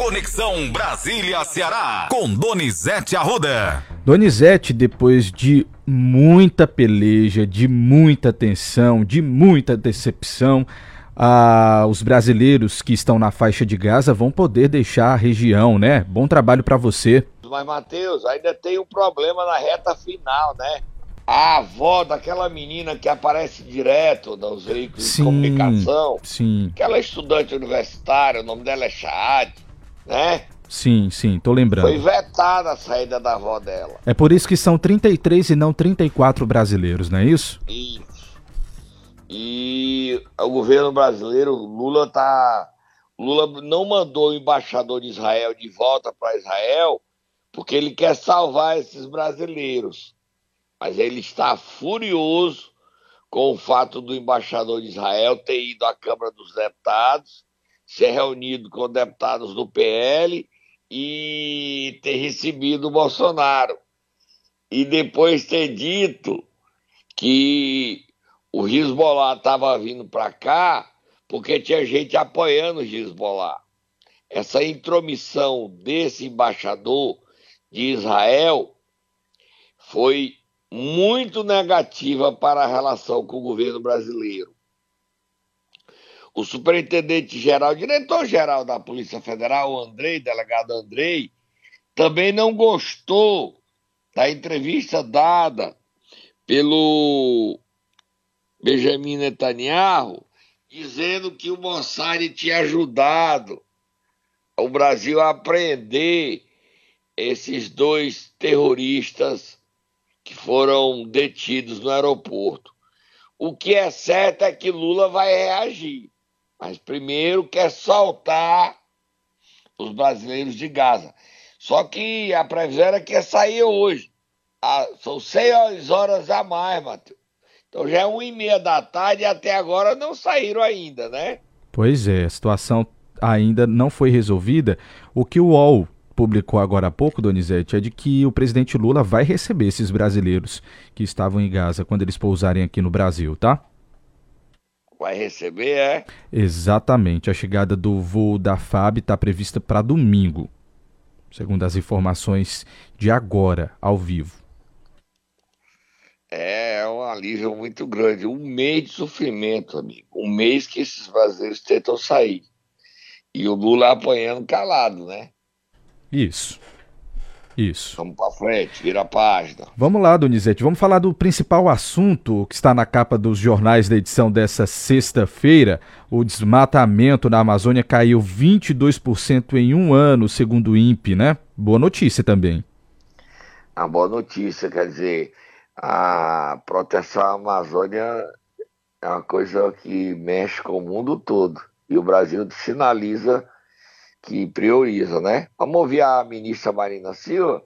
Conexão Brasília-Ceará, com Donizete Arruda. Donizete, depois de muita peleja, de muita tensão, de muita decepção, ah, os brasileiros que estão na faixa de Gaza vão poder deixar a região, né? Bom trabalho para você. Mas, Matheus, ainda tem um problema na reta final, né? A avó daquela menina que aparece direto nos veículos sim, de comunicação, sim. aquela estudante universitária, o nome dela é Chad, né? Sim, sim, tô lembrando. Foi vetada a saída da avó dela. É por isso que são 33 e não 34 brasileiros, não é isso? Isso. E o governo brasileiro, Lula tá. Lula não mandou o embaixador de Israel de volta para Israel porque ele quer salvar esses brasileiros. Mas ele está furioso com o fato do embaixador de Israel ter ido à Câmara dos Deputados, ser reunido com deputados do PL e ter recebido o Bolsonaro. E depois ter dito que o Hezbollah estava vindo para cá porque tinha gente apoiando o Hezbollah. Essa intromissão desse embaixador de Israel foi muito negativa para a relação com o governo brasileiro. O superintendente-geral, diretor-geral da Polícia Federal, o Andrei, delegado Andrei, também não gostou da entrevista dada pelo Benjamin Netanyahu, dizendo que o Mossad tinha ajudado o Brasil a apreender esses dois terroristas que foram detidos no aeroporto. O que é certo é que Lula vai reagir, mas primeiro quer soltar os brasileiros de Gaza. Só que a previsão era que ia sair hoje. Ah, são seis horas a mais, Matheus. Então já é uma e meia da tarde e até agora não saíram ainda, né? Pois é, a situação ainda não foi resolvida. O que o UOL publicou agora há pouco, Donizete, é de que o presidente Lula vai receber esses brasileiros que estavam em Gaza quando eles pousarem aqui no Brasil, tá? Vai receber, é? Exatamente. A chegada do voo da FAB está prevista para domingo, segundo as informações de agora, ao vivo. É, é um alívio muito grande. Um mês de sofrimento, amigo. Um mês que esses brasileiros tentam sair. E o Lula apanhando calado, né? Isso. Isso. Vamos para frente, vira a página. Vamos lá, Donizete. Vamos falar do principal assunto que está na capa dos jornais da edição dessa sexta-feira. O desmatamento na Amazônia caiu 22% em um ano, segundo o INPE, né? Boa notícia também. A boa notícia, quer dizer, a proteção à Amazônia é uma coisa que mexe com o mundo todo. E o Brasil sinaliza que prioriza, né? Vamos ouvir a ministra Marina Silva?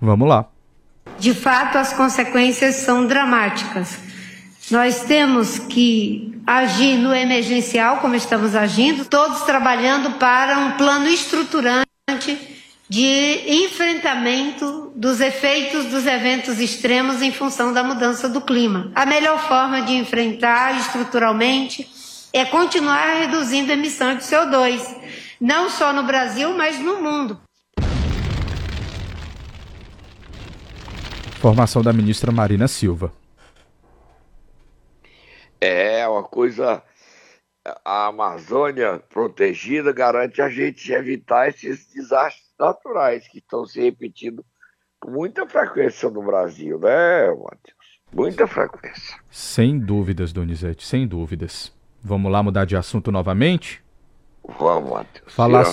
Vamos lá. De fato, as consequências são dramáticas. Nós temos que agir no emergencial, como estamos agindo, todos trabalhando para um plano estruturante de enfrentamento dos efeitos dos eventos extremos em função da mudança do clima. A melhor forma de enfrentar estruturalmente é continuar reduzindo a emissão de CO2, não só no Brasil, mas no mundo. Formação da ministra Marina Silva. É uma coisa a Amazônia protegida garante a gente evitar esses desastres naturais que estão se repetindo com muita frequência no Brasil, né, Matheus? Muita frequência. Sem dúvidas, Donizete, sem dúvidas. Vamos lá mudar de assunto novamente? Vamos, Matheus. Falar,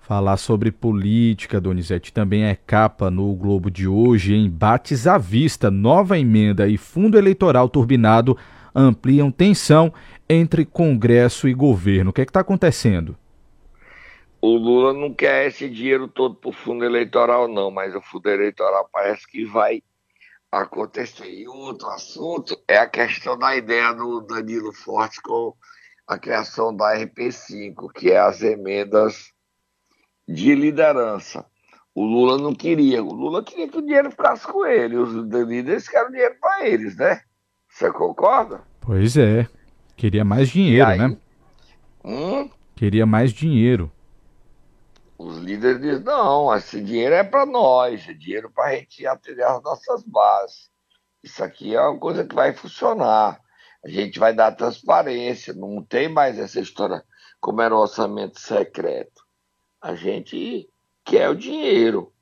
falar sobre política, Donizete, também é capa no Globo de hoje. Embates à vista, nova emenda e fundo eleitoral turbinado ampliam tensão entre Congresso e governo. O que é está acontecendo? O Lula não quer esse dinheiro todo para o fundo eleitoral, não, mas o fundo eleitoral parece que vai acontecer. E outro assunto é a questão da ideia do Danilo Forte com a criação da RP5, que é as emendas de liderança. O Lula não queria. O Lula queria que o dinheiro ficasse com ele. Os líderes querem dinheiro para eles, né? Você concorda? Pois é. Queria mais dinheiro, né? Hum? Queria mais dinheiro. Os líderes dizem, não, esse dinheiro é para nós, é dinheiro para a gente atender as nossas bases. Isso aqui é uma coisa que vai funcionar. A gente vai dar transparência, não tem mais essa história como era o orçamento secreto. A gente quer o dinheiro.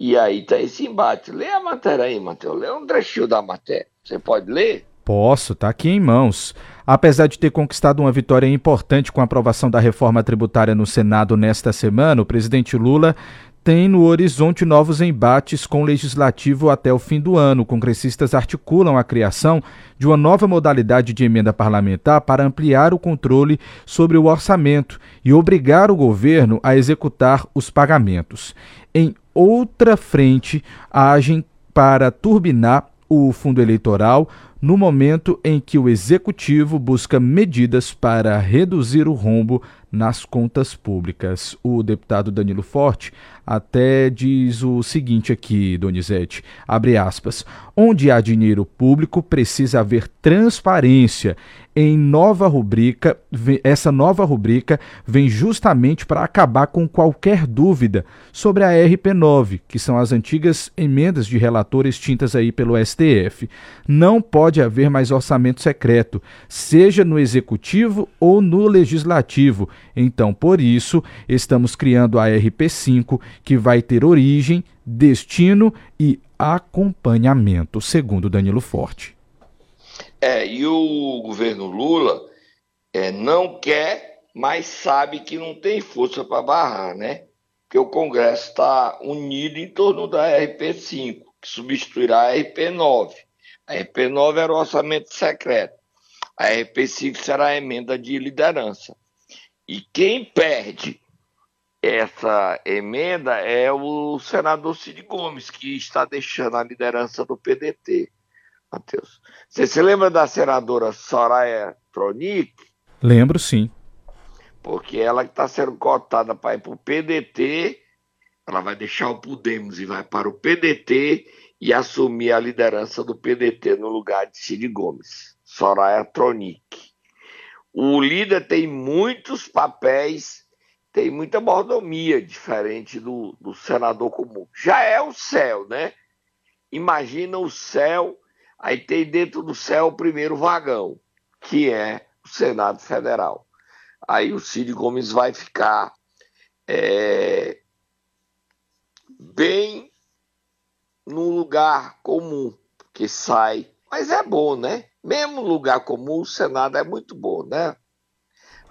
E aí está esse embate. Lê a matéria aí, Matheus. Lê um trechinho da matéria. Você pode ler? Posso, tá aqui em mãos. Apesar de ter conquistado uma vitória importante com a aprovação da reforma tributária no Senado nesta semana, o presidente Lula tem no horizonte novos embates com o legislativo até o fim do ano. Congressistas articulam a criação de uma nova modalidade de emenda parlamentar para ampliar o controle sobre o orçamento e obrigar o governo a executar os pagamentos. Em outra frente, agem para turbinar o fundo eleitoral no momento em que o executivo busca medidas para reduzir o rombo nas contas públicas. O deputado Danilo Forte até diz o seguinte aqui, Donizete, abre aspas, onde há dinheiro público precisa haver transparência em nova rubrica, essa nova rubrica vem justamente para acabar com qualquer dúvida sobre a RP9, que são as antigas emendas de relator extintas aí pelo STF. Não pode haver mais orçamento secreto, seja no executivo ou no legislativo. Então, por isso, estamos criando a RP5, que vai ter origem, destino e acompanhamento, segundo Danilo Forte. É, e o governo Lula é, não quer, mas sabe que não tem força para barrar, né? Porque o Congresso está unido em torno da RP5, que substituirá a RP9. A RP9 era o orçamento secreto. A RP5 será a emenda de liderança. E quem perde essa emenda é o senador Cid Gomes, que está deixando a liderança do PDT. Matheus. Você se lembra da senadora Soraya Tronic? Lembro, sim. Porque ela que está sendo cotada para ir para o PDT, ela vai deixar o Podemos e vai para o PDT e assumir a liderança do PDT no lugar de Cid Gomes. Soraya Tronic. O líder tem muitos papéis, tem muita mordomia, diferente do, do senador comum. Já é o céu, né? Imagina o céu Aí tem dentro do céu o primeiro vagão, que é o Senado Federal. Aí o Cid Gomes vai ficar é, bem no lugar comum, que sai. Mas é bom, né? Mesmo lugar comum, o Senado é muito bom, né?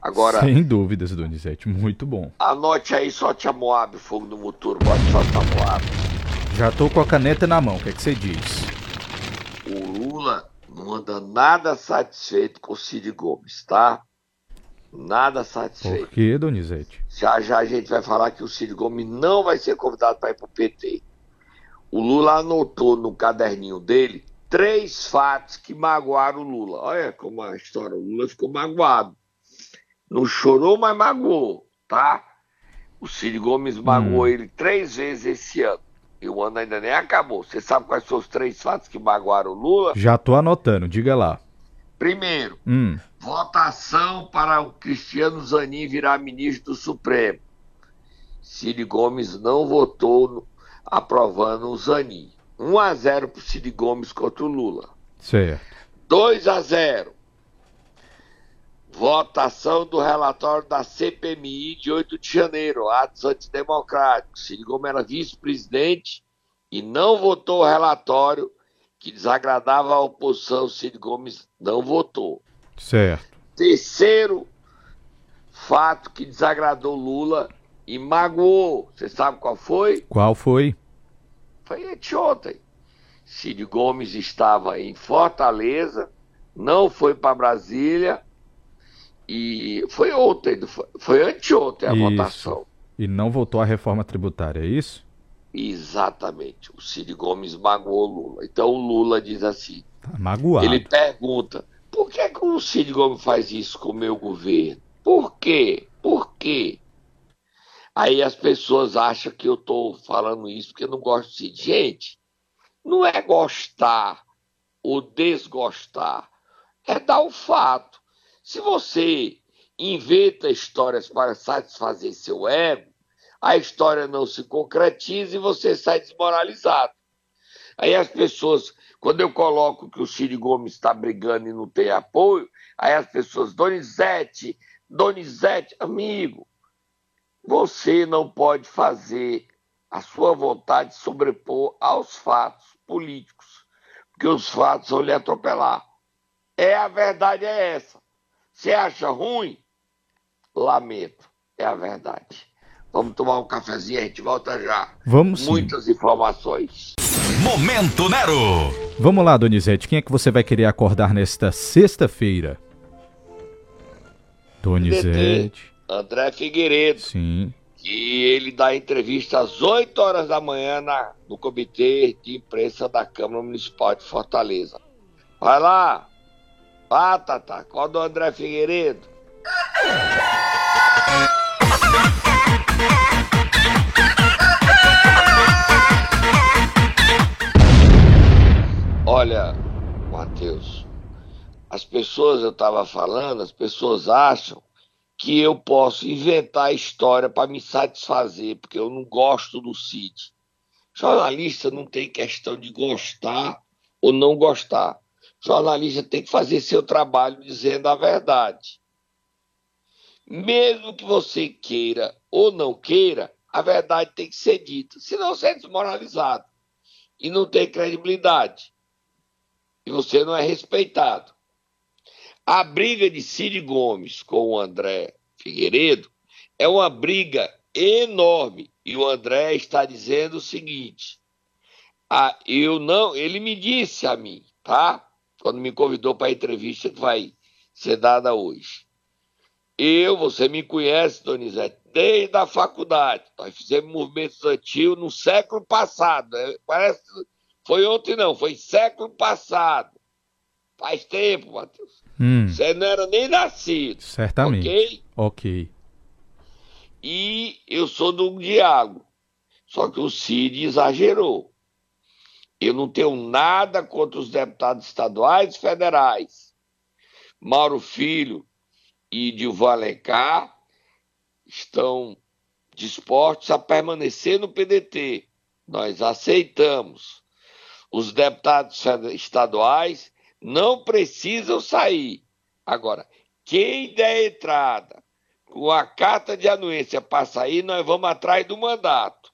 Agora, Sem dúvidas, Donizete, muito bom. Anote aí só a Moab, fogo no motor, bote só a Moab. Já tô com a caneta na mão, o que, é que você diz? Lula não anda nada satisfeito com o Cid Gomes, tá? Nada satisfeito. Por que, Donizete? Já já a gente vai falar que o Cid Gomes não vai ser convidado para ir para o PT. O Lula anotou no caderninho dele três fatos que magoaram o Lula. Olha como a história, o Lula ficou magoado. Não chorou, mas magoou, tá? O Cid Gomes magoou hum. ele três vezes esse ano. E o ano ainda nem acabou. Você sabe quais são os três fatos que magoaram o Lula? Já tô anotando, diga lá. Primeiro, hum. votação para o Cristiano Zanin virar ministro do Supremo. Cid Gomes não votou aprovando o Zanin. 1 a 0 para o Cid Gomes contra o Lula. Certo. 2 a 0 Votação do relatório da CPMI de 8 de janeiro, atos antidemocráticos. Cid Gomes era vice-presidente e não votou o relatório que desagradava a oposição. Cid Gomes não votou. Certo. Terceiro fato que desagradou Lula e magoou. Você sabe qual foi? Qual foi? Foi anteontem. Cid Gomes estava em Fortaleza, não foi para Brasília e foi ontem, foi anteontem a isso. votação. E não votou a reforma tributária, é isso? Exatamente. O Cid Gomes magoou Lula. Então o Lula diz assim: tá magoado. Ele pergunta: por que, que o Cid Gomes faz isso com o meu governo? Por quê? Por quê? Aí as pessoas acham que eu estou falando isso porque eu não gosto de. Gente, não é gostar ou desgostar, é dar o fato. Se você inventa histórias para satisfazer seu ego, a história não se concretiza e você sai desmoralizado. Aí as pessoas, quando eu coloco que o Ciro Gomes está brigando e não tem apoio, aí as pessoas, Donizete, Donizete, amigo, você não pode fazer a sua vontade sobrepor aos fatos políticos, porque os fatos vão lhe atropelar. É a verdade é essa. Você acha ruim? Lamento. É a verdade. Vamos tomar um cafezinho, a gente volta já. Vamos sim. Muitas informações. Momento Nero. Vamos lá, Donizete. Quem é que você vai querer acordar nesta sexta-feira? Donizete. André Figueiredo. Sim. Que ele dá entrevista às 8 horas da manhã na, no comitê de imprensa da Câmara Municipal de Fortaleza. Vai lá. Vá, Tata. Qual do André Figueiredo? Olha, Matheus, as pessoas, eu estava falando, as pessoas acham que eu posso inventar história para me satisfazer, porque eu não gosto do Cid. Jornalista não tem questão de gostar ou não gostar. Jornalista tem que fazer seu trabalho dizendo a verdade. Mesmo que você queira ou não queira, a verdade tem que ser dita, senão você é desmoralizado e não tem credibilidade. E você não é respeitado. A briga de Cid Gomes com o André Figueiredo é uma briga enorme. E o André está dizendo o seguinte: ah, eu não, ele me disse a mim, tá? Quando me convidou para a entrevista que vai ser dada hoje. Eu, você me conhece, Donizete, desde a faculdade. Nós fizemos movimento estudantil no século passado. Né? Parece foi ontem, não, foi século passado. Faz tempo, Matheus. Hum. Você não era nem nascido. Certamente. Ok? Ok. E eu sou do diálogo. Só que o Cid exagerou. Eu não tenho nada contra os deputados estaduais e federais. Mauro Filho e Dilvan Alencar estão dispostos a permanecer no PDT. Nós aceitamos. Os deputados estaduais não precisam sair. Agora, quem der entrada com a carta de anuência para sair, nós vamos atrás do mandato.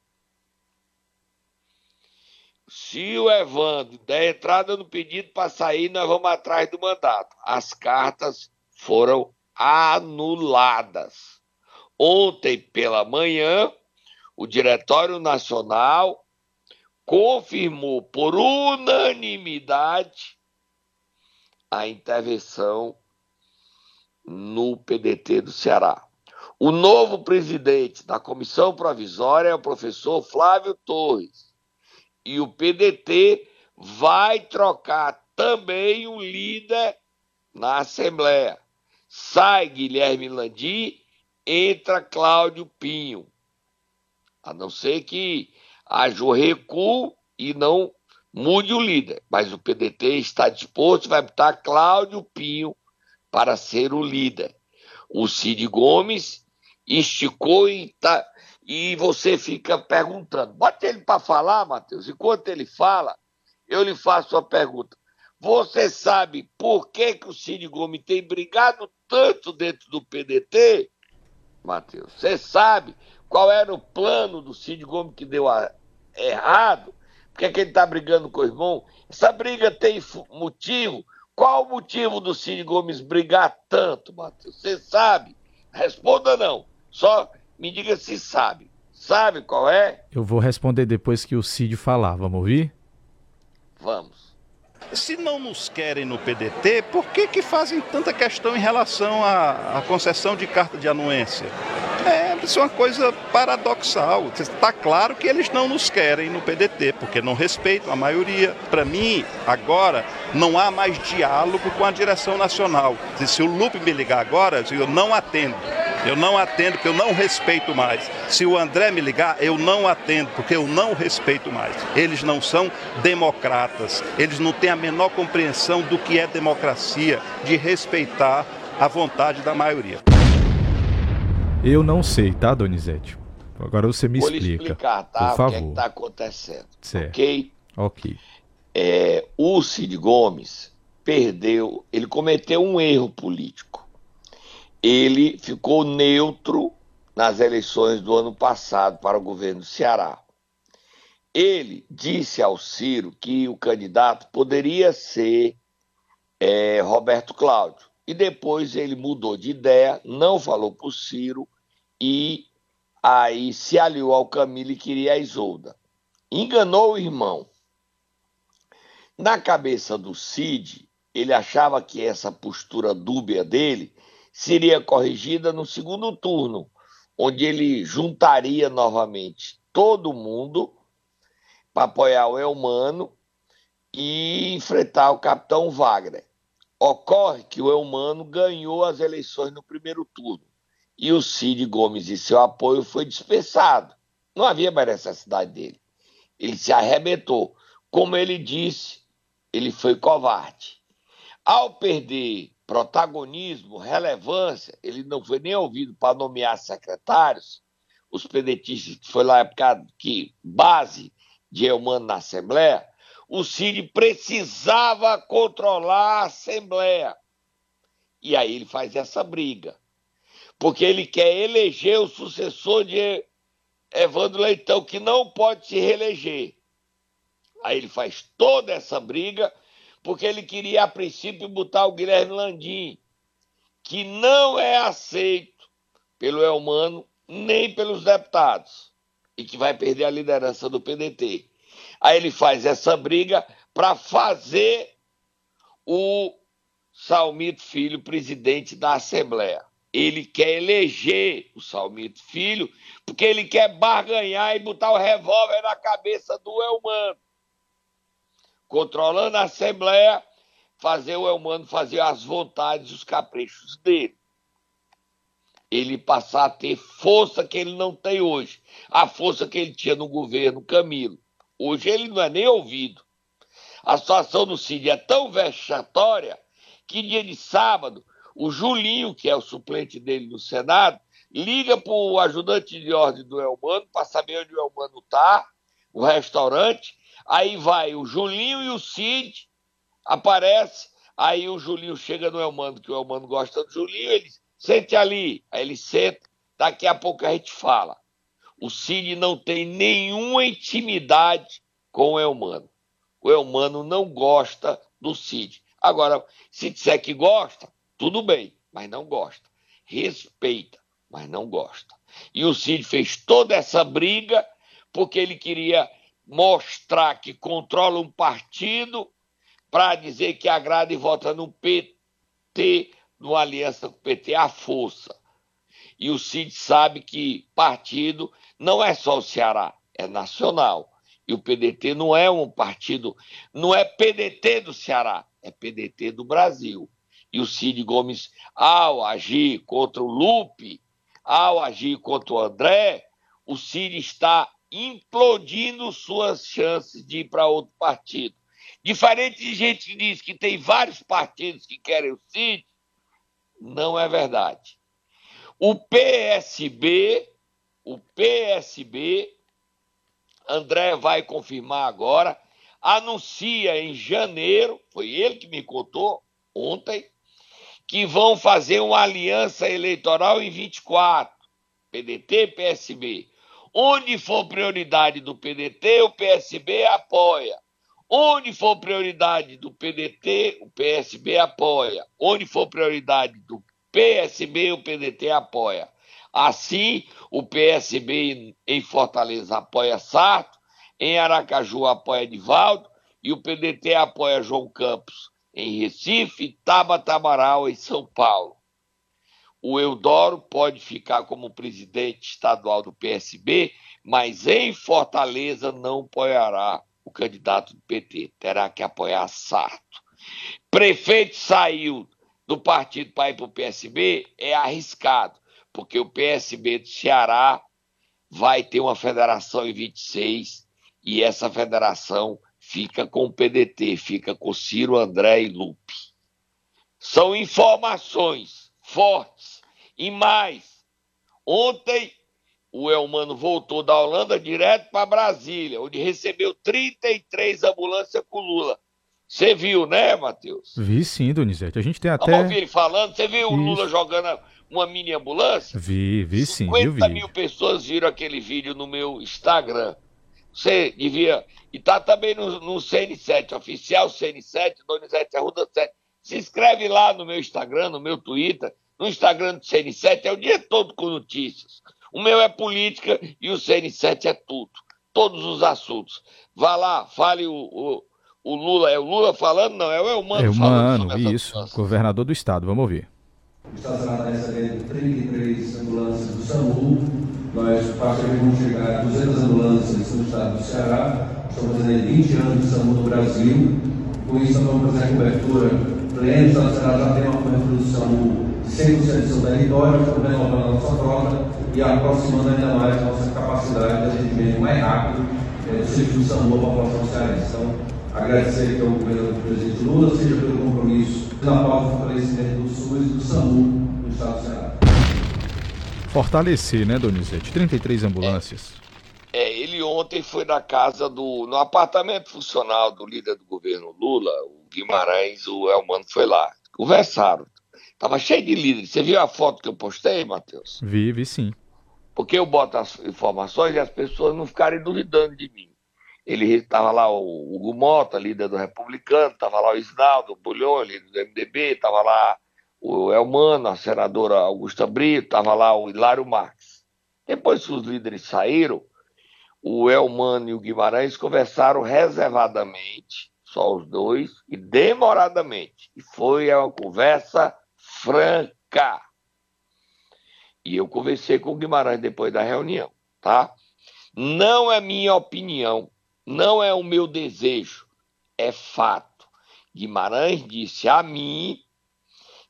Se o Evandro der entrada no pedido para sair, nós vamos atrás do mandato. As cartas foram anuladas. Ontem pela manhã, o Diretório Nacional confirmou por unanimidade a intervenção no PDT do Ceará. O novo presidente da comissão provisória é o professor Flávio Torres. E o PDT vai trocar também o líder na Assembleia. Sai Guilherme Landi, entra Cláudio Pinho. A não ser que haja o recuo e não mude o líder, mas o PDT está disposto, vai botar Cláudio Pinho para ser o líder. O Cid Gomes esticou e, tá, e você fica perguntando. Bota ele para falar, Matheus. Enquanto ele fala, eu lhe faço a pergunta. Você sabe por que, que o Cid Gomes tem brigado tanto dentro do PDT, Matheus? Você sabe qual era o plano do Cid Gomes que deu a, errado? Por que, é que ele está brigando com o irmão? Essa briga tem motivo? Qual o motivo do Cid Gomes brigar tanto, Matheus? Você sabe? Responda não. Só me diga se sabe. Sabe qual é? Eu vou responder depois que o Cid falar. Vamos ouvir? Vamos. Se não nos querem no PDT, por que, que fazem tanta questão em relação à, à concessão de carta de anuência? É, isso é uma coisa paradoxal. Está claro que eles não nos querem no PDT, porque não respeitam a maioria. Para mim, agora, não há mais diálogo com a direção nacional. Se o Lupe me ligar agora, eu não atendo. Eu não atendo porque eu não respeito mais. Se o André me ligar, eu não atendo porque eu não respeito mais. Eles não são democratas. Eles não têm a menor compreensão do que é democracia, de respeitar a vontade da maioria. Eu não sei, tá, Donizete? Agora você me Vou explica. Vou explicar, tá? Por o que é favor. está acontecendo. Certo. Ok? Ok. É, o Cid Gomes perdeu, ele cometeu um erro político. Ele ficou neutro nas eleições do ano passado para o governo do Ceará. Ele disse ao Ciro que o candidato poderia ser é, Roberto Cláudio. E depois ele mudou de ideia, não falou para o Ciro e aí se aliou ao Camilo e queria a Isolda. Enganou o irmão. Na cabeça do Cid, ele achava que essa postura dúbia dele seria corrigida no segundo turno, onde ele juntaria novamente todo mundo para apoiar o Elmano e enfrentar o capitão Wagner. Ocorre que o Elmano ganhou as eleições no primeiro turno e o Cid Gomes e seu apoio foi dispensado. Não havia mais necessidade dele. Ele se arrebentou. Como ele disse, ele foi covarde. Ao perder protagonismo, relevância, ele não foi nem ouvido para nomear secretários. Os pedetistas, que foi lá época que base de Elmano na Assembleia, o Cid precisava controlar a Assembleia. E aí ele faz essa briga. Porque ele quer eleger o sucessor de Evandro Leitão, que não pode se reeleger. Aí ele faz toda essa briga, porque ele queria, a princípio, botar o Guilherme Landim, que não é aceito pelo Elmano nem pelos deputados, e que vai perder a liderança do PDT. Aí ele faz essa briga para fazer o Salmito Filho presidente da Assembleia. Ele quer eleger o Salmito Filho, porque ele quer barganhar e botar o revólver na cabeça do Elmano. Controlando a Assembleia, fazer o Elmano fazer as vontades, os caprichos dele. Ele passar a ter força que ele não tem hoje. A força que ele tinha no governo Camilo. Hoje ele não é nem ouvido. A situação do Cid é tão vexatória que dia de sábado, o Julinho, que é o suplente dele no Senado, liga para o ajudante de ordem do Elmano para saber onde o Elmano está, o restaurante. Aí vai o Julinho e o Cid, aparece. Aí o Julinho chega no Elmano, que o Elmano gosta do Julinho, ele sente ali. Aí ele senta, daqui a pouco a gente fala. O Cid não tem nenhuma intimidade com o Elmano. O Elmano não gosta do Cid. Agora, se disser que gosta, tudo bem, mas não gosta. Respeita, mas não gosta. E o Cid fez toda essa briga porque ele queria mostrar que controla um partido para dizer que agrada e vota no PT, numa aliança com o PT, à força. E o Cid sabe que partido não é só o Ceará, é nacional. E o PDT não é um partido, não é PDT do Ceará, é PDT do Brasil. E o Cid Gomes, ao agir contra o Lupe, ao agir contra o André, o Cid está implodindo suas chances de ir para outro partido. Diferente de gente que diz que tem vários partidos que querem o Cid, não é verdade. O PSB, o PSB, André vai confirmar agora, anuncia em janeiro, foi ele que me contou ontem, que vão fazer uma aliança eleitoral em 24, PDT PSB. Onde for prioridade do PDT, o PSB apoia. Onde for prioridade do PDT, o PSB apoia. Onde for prioridade do PSB, o PDT apoia. Assim, o PSB em Fortaleza apoia Sarto, em Aracaju apoia Divaldo e o PDT apoia João Campos em Recife, Tabata Amaral em São Paulo. O Eudoro pode ficar como presidente estadual do PSB, mas em Fortaleza não apoiará o candidato do PT, terá que apoiar Sarto. Prefeito saiu do partido para ir para o PSB é arriscado, porque o PSB do Ceará vai ter uma federação em 26 e essa federação fica com o PDT, fica com Ciro, André e Lupe. São informações fortes. E mais, ontem o Elmano voltou da Holanda direto para Brasília, onde recebeu 33 ambulâncias com Lula. Você viu, né, Matheus? Vi sim, Donizete. A gente tem até. Vamos ouvir ele falando. Você viu Isso. o Lula jogando uma mini ambulância? Vi, vi sim. 50 mil pessoas viram aquele vídeo no meu Instagram. Você devia. E tá também no, no CN7, oficial CN7, Donizete Arruda 7. Se inscreve lá no meu Instagram, no meu Twitter. No Instagram do CN7 é o dia todo com notícias. O meu é política e o CN7 é tudo. Todos os assuntos. Vá lá, fale o, o, o Lula. É o Lula falando? Não, é o Elmano é falando. Elmano, isso. Governador do estado. Vamos ouvir. O Estado está recebendo 33 ambulâncias do SAMU. Nós praticamente vamos chegar a 200 ambulâncias no estado do Ceará. Estamos fazendo 20 anos de SAMU no Brasil. Com isso, nós vamos fazer a cobertura plena. O estado do Ceará já tem uma cobertura do SAMU de 100% do seu território. Estamos renovando a nossa frota e aproximando ainda mais a nossa capacidade de atendimento mais rápido é, do serviço do SAMU à população cearense. Então, agradecer aqui ao governo do presidente Lula, seja pelo compromisso na pauta do fortalecimento do SUS e do SAMU no estado do Ceará. Fortalecer, né, Donizete? 33 ambulâncias. É, é, ele ontem foi na casa do. no apartamento funcional do líder do governo Lula, o Guimarães, o Elmano foi lá. Conversaram. Tava cheio de líderes. Você viu a foto que eu postei, Matheus? Vi, vi sim. Porque eu boto as informações e as pessoas não ficarem duvidando de mim. Ele estava lá o Hugo Mota, líder do Republicano, estava lá o Isnaldo Bulhão, líder do MDB, estava lá o Elmano, a senadora Augusta Brito, estava lá o Hilário Marques. Depois que os líderes saíram, o Elmano e o Guimarães conversaram reservadamente, só os dois, e demoradamente. E foi uma conversa franca. E eu conversei com o Guimarães depois da reunião, tá? Não é minha opinião, não é o meu desejo, é fato. Guimarães disse a mim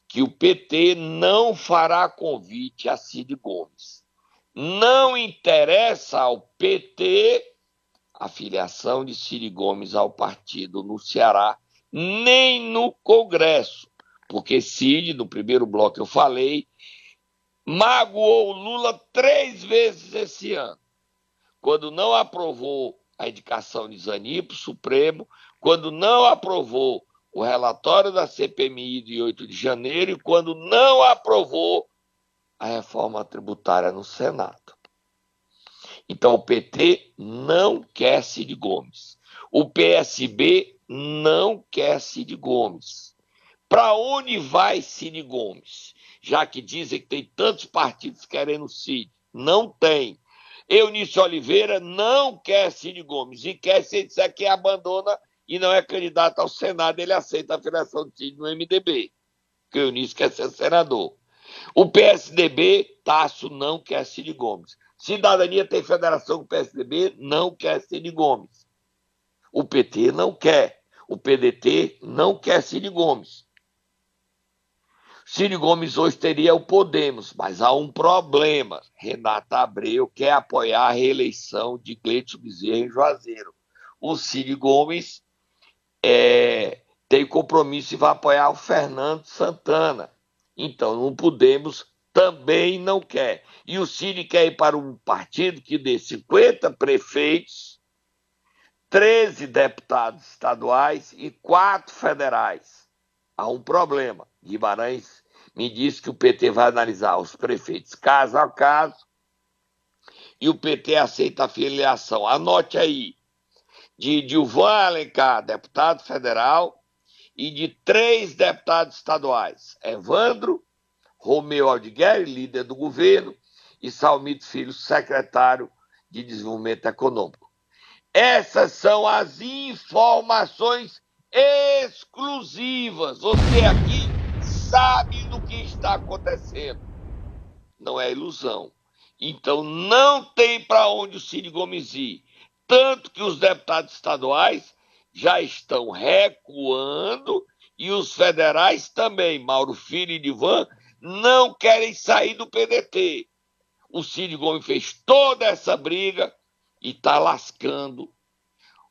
que o PT não fará convite a Cid Gomes. Não interessa ao PT a filiação de Cid Gomes ao partido no Ceará, nem no Congresso, porque Cid, no primeiro bloco eu falei, magoou Lula três vezes esse ano. Quando não aprovou a indicação de Zani para o Supremo, quando não aprovou o relatório da CPMI de 8 de janeiro e quando não aprovou a reforma tributária no Senado. Então o PT não quer Cid Gomes. O PSB não quer Cid Gomes. Para onde vai Cid Gomes? Já que dizem que tem tantos partidos querendo Cid. Não tem. Eunice Oliveira não quer Cid Gomes e quer se disser que abandona e não é candidato ao Senado, ele aceita a filiação de Cid no MDB, que o Eunice quer ser senador. O PSDB, Tasso, não quer Cid Gomes. Cidadania tem federação com o PSDB, não quer Cid Gomes. O PT não quer. O PDT não quer Cid Gomes. Ciro Gomes hoje teria o Podemos, mas há um problema. Renata Abreu quer apoiar a reeleição de Cleiton Bezerra em Juazeiro. O Ciro Gomes é, tem compromisso e vai apoiar o Fernando Santana. Então, não Podemos também não quer. E o Ciro quer ir para um partido que dê 50 prefeitos, 13 deputados estaduais e 4 federais. Há um problema. Guimarães me disse que o PT vai analisar os prefeitos caso a caso e o PT aceita a filiação. Anote aí, de Dilvan Alencar, deputado federal, e de três deputados estaduais, Evandro, Romeu Aldigueri, líder do governo, e Salmito Filho, secretário de Desenvolvimento Econômico. Essas são as informações exclusivas. Você aqui está acontecendo. Não é ilusão. Então não tem para onde o Cid Gomes ir. Tanto que os deputados estaduais já estão recuando e os federais também, Mauro Filho e Divan, não querem sair do PDT. O Cid Gomes fez toda essa briga e está lascando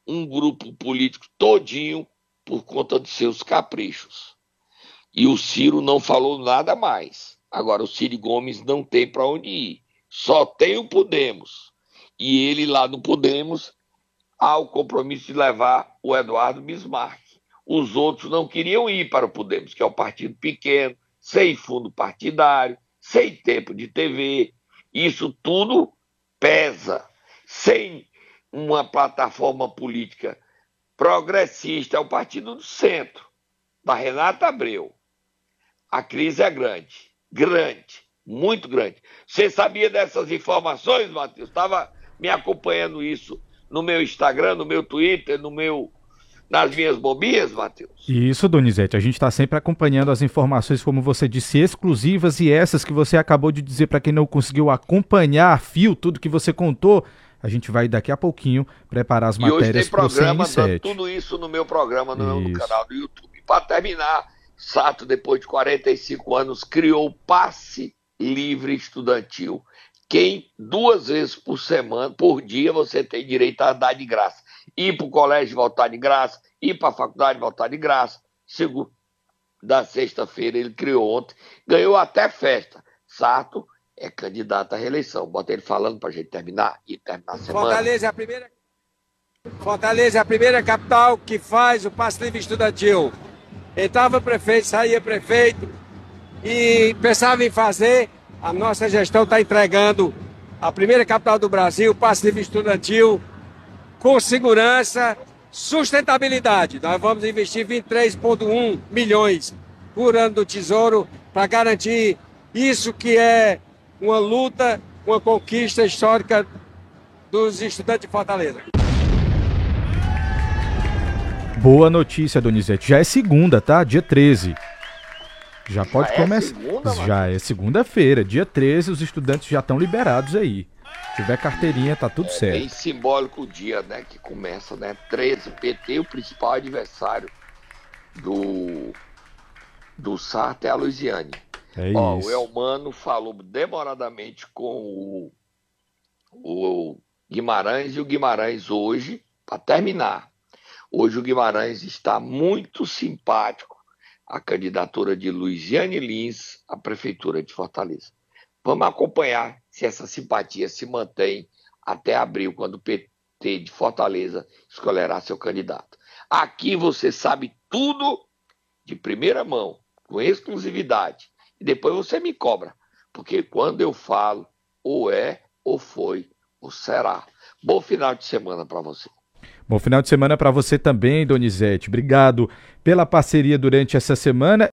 um grupo político todinho por conta de seus caprichos. E o Ciro não falou nada mais. Agora, o Ciro Gomes não tem para onde ir. Só tem o Podemos. E ele lá no Podemos há o compromisso de levar o Eduardo Bismarck. Os outros não queriam ir para o Podemos, que é o partido pequeno, sem fundo partidário, sem tempo de TV. Isso tudo pesa. Sem uma plataforma política progressista, é o partido do centro, da Renata Abreu. A crise é grande, grande, muito grande. Você sabia dessas informações, Matheus? Estava me acompanhando isso no meu Instagram, no meu Twitter, no meu nas minhas bobias, Matheus? Isso, Donizete. A gente está sempre acompanhando as informações, como você disse, exclusivas e essas que você acabou de dizer para quem não conseguiu acompanhar a fio tudo que você contou. A gente vai daqui a pouquinho preparar as matérias para o programa, tudo isso no meu programa, no, no canal do YouTube. Para terminar, Sato, depois de 45 anos, criou o Passe Livre Estudantil. Quem duas vezes por semana, por dia, você tem direito a andar de graça ir para o colégio voltar de graça, ir para a faculdade voltar de graça. Segundo, da sexta-feira ele criou ontem, ganhou até festa. Sarto é candidato à reeleição. Bota ele falando para a gente terminar e terminar a semana. Fortaleza é a primeira. Fortaleza é a primeira capital que faz o passe livre estudantil. Entrava prefeito, saía prefeito e pensava em fazer. A nossa gestão está entregando a primeira capital do Brasil, passe livre estudantil com segurança, sustentabilidade. Nós vamos investir 23,1 milhões por ano do Tesouro para garantir isso que é uma luta, uma conquista histórica dos estudantes de Fortaleza. Boa notícia, Donizete. Já é segunda, tá? Dia 13. Já pode já começar. É segunda, já é segunda-feira. Dia 13, os estudantes já estão liberados aí tiver carteirinha, tá tudo é certo. Bem simbólico o dia, né? Que começa, né? 13, PT, o principal adversário do, do Sartre é a Luiziane. É Ó, isso. o Elmano falou demoradamente com o, o Guimarães e o Guimarães hoje, para terminar. Hoje o Guimarães está muito simpático à candidatura de Luiziane Lins à Prefeitura de Fortaleza. Vamos acompanhar se essa simpatia se mantém até abril, quando o PT de Fortaleza escolherá seu candidato. Aqui você sabe tudo de primeira mão, com exclusividade. E depois você me cobra, porque quando eu falo, ou é, ou foi, ou será. Bom final de semana para você. Bom final de semana para você também, Donizete. Obrigado pela parceria durante essa semana